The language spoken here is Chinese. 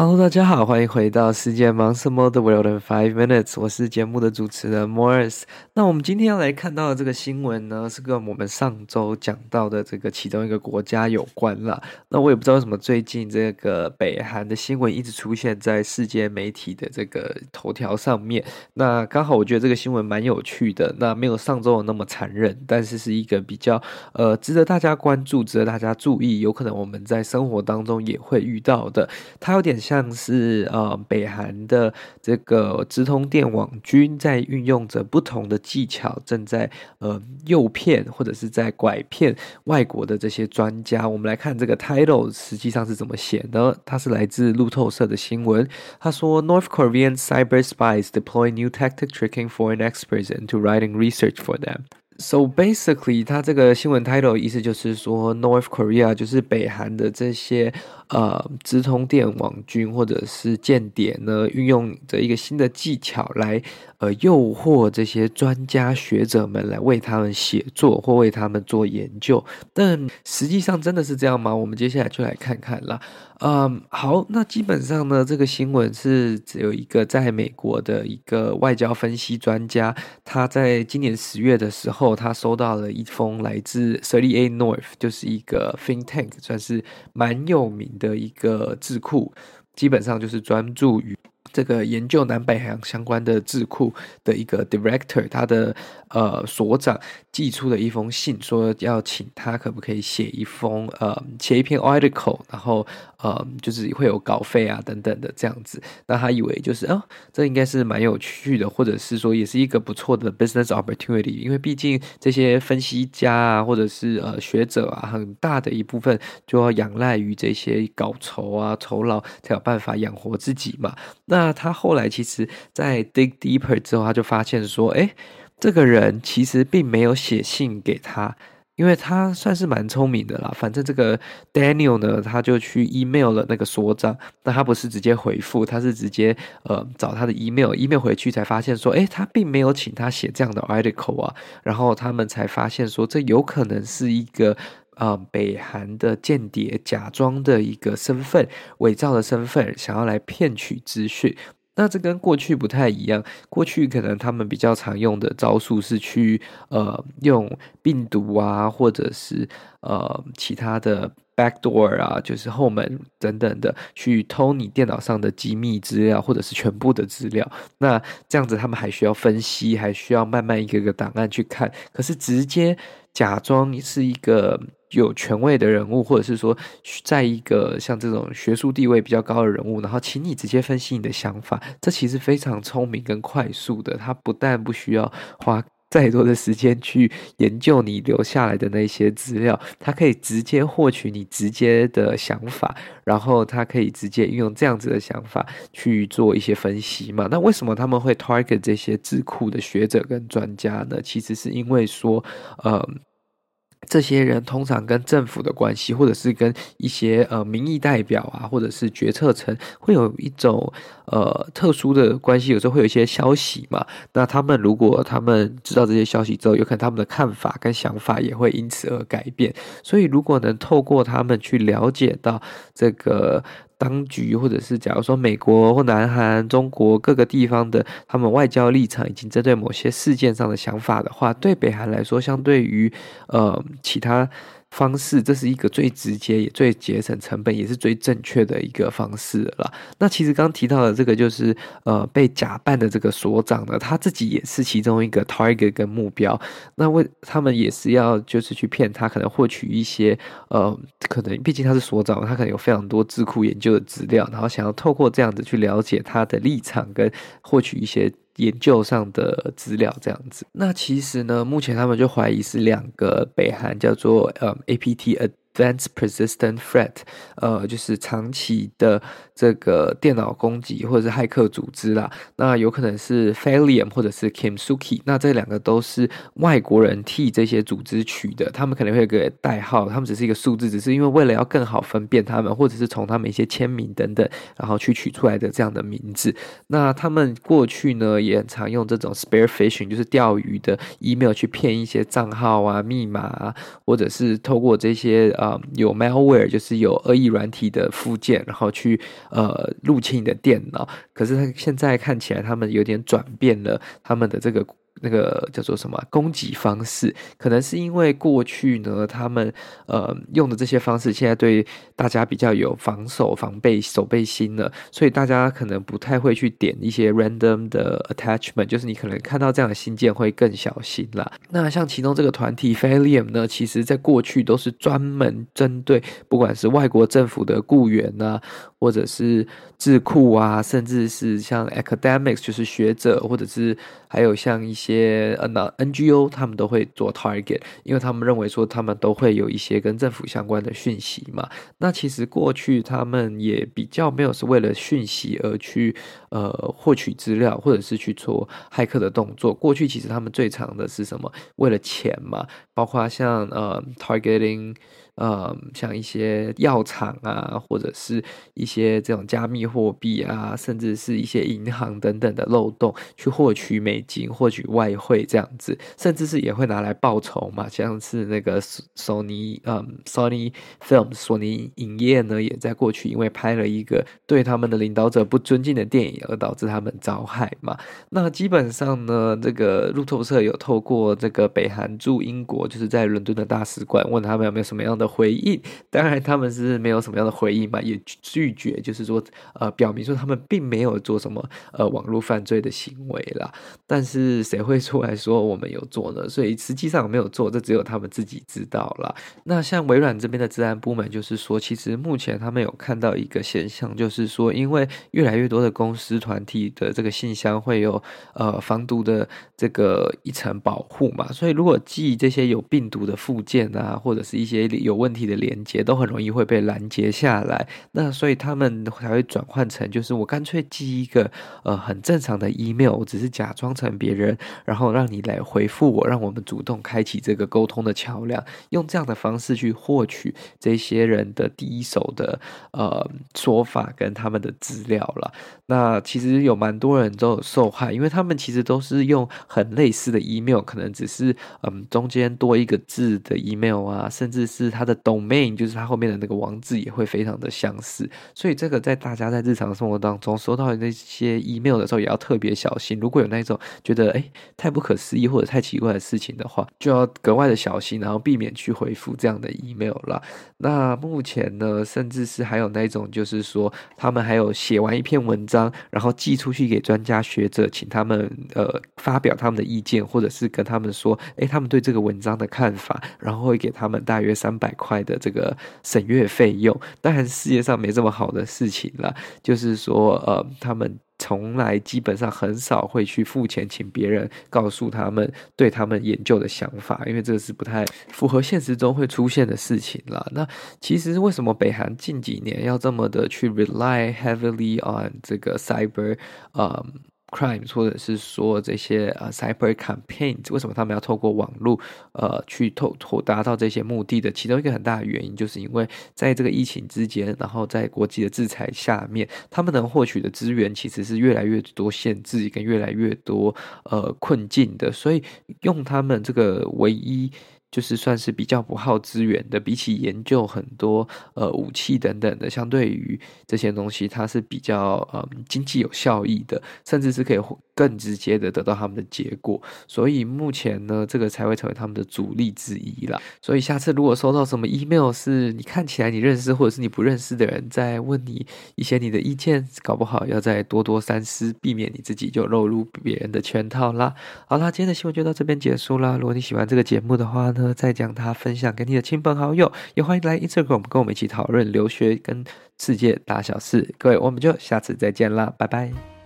Hello，大家好，欢迎回到世界忙什么的 World in Five Minutes，我是节目的主持人 Morris。那我们今天要来看到的这个新闻呢，是跟我们上周讲到的这个其中一个国家有关啦。那我也不知道为什么最近这个北韩的新闻一直出现在世界媒体的这个头条上面。那刚好我觉得这个新闻蛮有趣的，那没有上周的那么残忍，但是是一个比较呃值得大家关注、值得大家注意，有可能我们在生活当中也会遇到的。它有点。像是呃北韩的这个直通电网军在运用着不同的技巧，正在呃诱骗或者是在拐骗外国的这些专家。我们来看这个 title 实际上是怎么写呢？它是来自路透社的新闻。他说：“North Korean cyber spies deploy new tactic, tricking foreign experts into writing research for them.” So basically，它这个新闻 title 意思就是说，North Korea 就是北韩的这些。呃，直通电网军或者是间谍呢，运用着一个新的技巧来呃诱惑这些专家学者们来为他们写作或为他们做研究。但实际上真的是这样吗？我们接下来就来看看啦。嗯，好，那基本上呢，这个新闻是只有一个在美国的一个外交分析专家，他在今年十月的时候，他收到了一封来自 Thirty Eight North，就是一个 think tank，算是蛮有名的一个智库，基本上就是专注于这个研究南北海洋相关的智库的一个 director，他的呃所长寄出了一封信，说要请他可不可以写一封呃写一篇 article，然后呃就是会有稿费啊等等的这样子。那他以为就是哦，这应该是蛮有趣的，或者是说也是一个不错的 business opportunity，因为毕竟这些分析家啊或者是呃学者啊，很大的一部分就要仰赖于这些稿酬啊酬劳才有办法养活自己嘛。那那他后来其实，在 dig deeper 之后，他就发现说，诶，这个人其实并没有写信给他，因为他算是蛮聪明的啦。反正这个 Daniel 呢，他就去 email 了那个所长，那他不是直接回复，他是直接呃找他的 email，email 回去才发现说，诶，他并没有请他写这样的 article 啊。然后他们才发现说，这有可能是一个。啊、北韩的间谍假装的一个身份，伪造的身份，想要来骗取资讯。那这跟过去不太一样，过去可能他们比较常用的招数是去呃用病毒啊，或者是呃其他的 backdoor 啊，就是后门等等的，去偷你电脑上的机密资料，或者是全部的资料。那这样子他们还需要分析，还需要慢慢一个个档案去看。可是直接假装是一个。有权威的人物，或者是说，在一个像这种学术地位比较高的人物，然后请你直接分析你的想法，这其实非常聪明跟快速的。他不但不需要花再多的时间去研究你留下来的那些资料，他可以直接获取你直接的想法，然后他可以直接运用这样子的想法去做一些分析嘛。那为什么他们会 target 这些智库的学者跟专家呢？其实是因为说，呃。这些人通常跟政府的关系，或者是跟一些呃民意代表啊，或者是决策层，会有一种呃特殊的关系。有时候会有一些消息嘛，那他们如果他们知道这些消息之后，有可能他们的看法跟想法也会因此而改变。所以，如果能透过他们去了解到这个。当局，或者是假如说美国或南韩、中国各个地方的他们外交立场，以及针对某些事件上的想法的话，对北韩来说，相对于呃其他。方式，这是一个最直接也最节省成本，也是最正确的一个方式了。那其实刚提到的这个，就是呃被假扮的这个所长呢，他自己也是其中一个 target 跟目标。那为他们也是要就是去骗他，可能获取一些呃，可能毕竟他是所长，他可能有非常多智库研究的资料，然后想要透过这样子去了解他的立场跟获取一些。研究上的资料这样子，那其实呢，目前他们就怀疑是两个北韩叫做呃 APTN Advanced Persistent Threat，呃，就是长期的这个电脑攻击或者是骇客组织啦。那有可能是 f a l i u m 或者是 Kimsuki，那这两个都是外国人替这些组织取的，他们可能会有个代号，他们只是一个数字，只是因为为了要更好分辨他们，或者是从他们一些签名等等，然后去取出来的这样的名字。那他们过去呢，也很常用这种 spare fishing，就是钓鱼的 email 去骗一些账号啊、密码啊，或者是透过这些、呃、有 malware，就是有恶意软体的附件，然后去呃入侵你的电脑。可是他现在看起来，他们有点转变了他们的这个。那个叫做什么攻击方式，可能是因为过去呢，他们呃用的这些方式，现在对大家比较有防守、防备、守备心了，所以大家可能不太会去点一些 random 的 attachment，就是你可能看到这样的信件会更小心啦。那像其中这个团体 Phalium 呢，其实在过去都是专门针对不管是外国政府的雇员啊，或者是智库啊，甚至是像 academics，就是学者，或者是还有像一些些呃 NGO，他们都会做 target，因为他们认为说他们都会有一些跟政府相关的讯息嘛。那其实过去他们也比较没有是为了讯息而去呃获取资料，或者是去做骇客的动作。过去其实他们最常的是什么？为了钱嘛，包括像呃 targeting。呃，像一些药厂啊，或者是一些这种加密货币啊，甚至是一些银行等等的漏洞，去获取美金、获取外汇这样子，甚至是也会拿来报仇嘛。像是那个索尼，嗯，Sony Film 索尼影业呢，也在过去因为拍了一个对他们的领导者不尊敬的电影，而导致他们遭害嘛。那基本上呢，这个路透社有透过这个北韩驻英国，就是在伦敦的大使馆，问他们有没有什么样的。回应，当然他们是没有什么样的回应嘛，也拒绝，就是说，呃，表明说他们并没有做什么呃网络犯罪的行为啦。但是谁会出来说我们有做呢？所以实际上没有做，这只有他们自己知道啦。那像微软这边的治安部门，就是说，其实目前他们有看到一个现象，就是说，因为越来越多的公司团体的这个信箱会有呃防毒的这个一层保护嘛，所以如果寄这些有病毒的附件啊，或者是一些有问题的连接都很容易会被拦截下来，那所以他们才会转换成，就是我干脆寄一个呃很正常的 email，我只是假装成别人，然后让你来回复我，让我们主动开启这个沟通的桥梁，用这样的方式去获取这些人的第一手的呃说法跟他们的资料了。那其实有蛮多人都有受害，因为他们其实都是用很类似的 email，可能只是嗯中间多一个字的 email 啊，甚至是他的 domain，就是它后面的那个网址也会非常的相似，所以这个在大家在日常生活当中收到那些 email 的时候，也要特别小心。如果有那种觉得诶太不可思议或者太奇怪的事情的话，就要格外的小心，然后避免去回复这样的 email 啦。那目前呢，甚至是还有那种就是说，他们还有写完一篇文章，然后寄出去给专家学者，请他们呃发表他们的意见，或者是跟他们说，诶他们对这个文章的看法，然后会给他们大约三百块的这个审阅费用，当然世界上没这么好的事情了。就是说，呃，他们从来基本上很少会去付钱请别人告诉他们对他们研究的想法，因为这是不太符合现实中会出现的事情了。那其实为什么北韩近几年要这么的去 rely heavily on 这个 cyber，呃 Crimes，或者是说这些呃 cyber campaigns，为什么他们要透过网络呃去透透达到这些目的的？其中一个很大的原因，就是因为在这个疫情之间，然后在国际的制裁下面，他们能获取的资源其实是越来越多限制跟越来越多呃困境的，所以用他们这个唯一。就是算是比较不耗资源的，比起研究很多呃武器等等的，相对于这些东西，它是比较呃经济有效益的，甚至是可以更直接的得到他们的结果。所以目前呢，这个才会成为他们的主力之一啦。所以下次如果收到什么 email，是你看起来你认识或者是你不认识的人在问你一些你的意见，搞不好要再多多三思，避免你自己就落入别人的圈套啦。好啦，今天的新闻就到这边结束啦。如果你喜欢这个节目的话，再将它分享给你的亲朋好友，也欢迎来 Instagram 跟我们一起讨论留学跟世界大小事。各位，我们就下次再见啦，拜拜。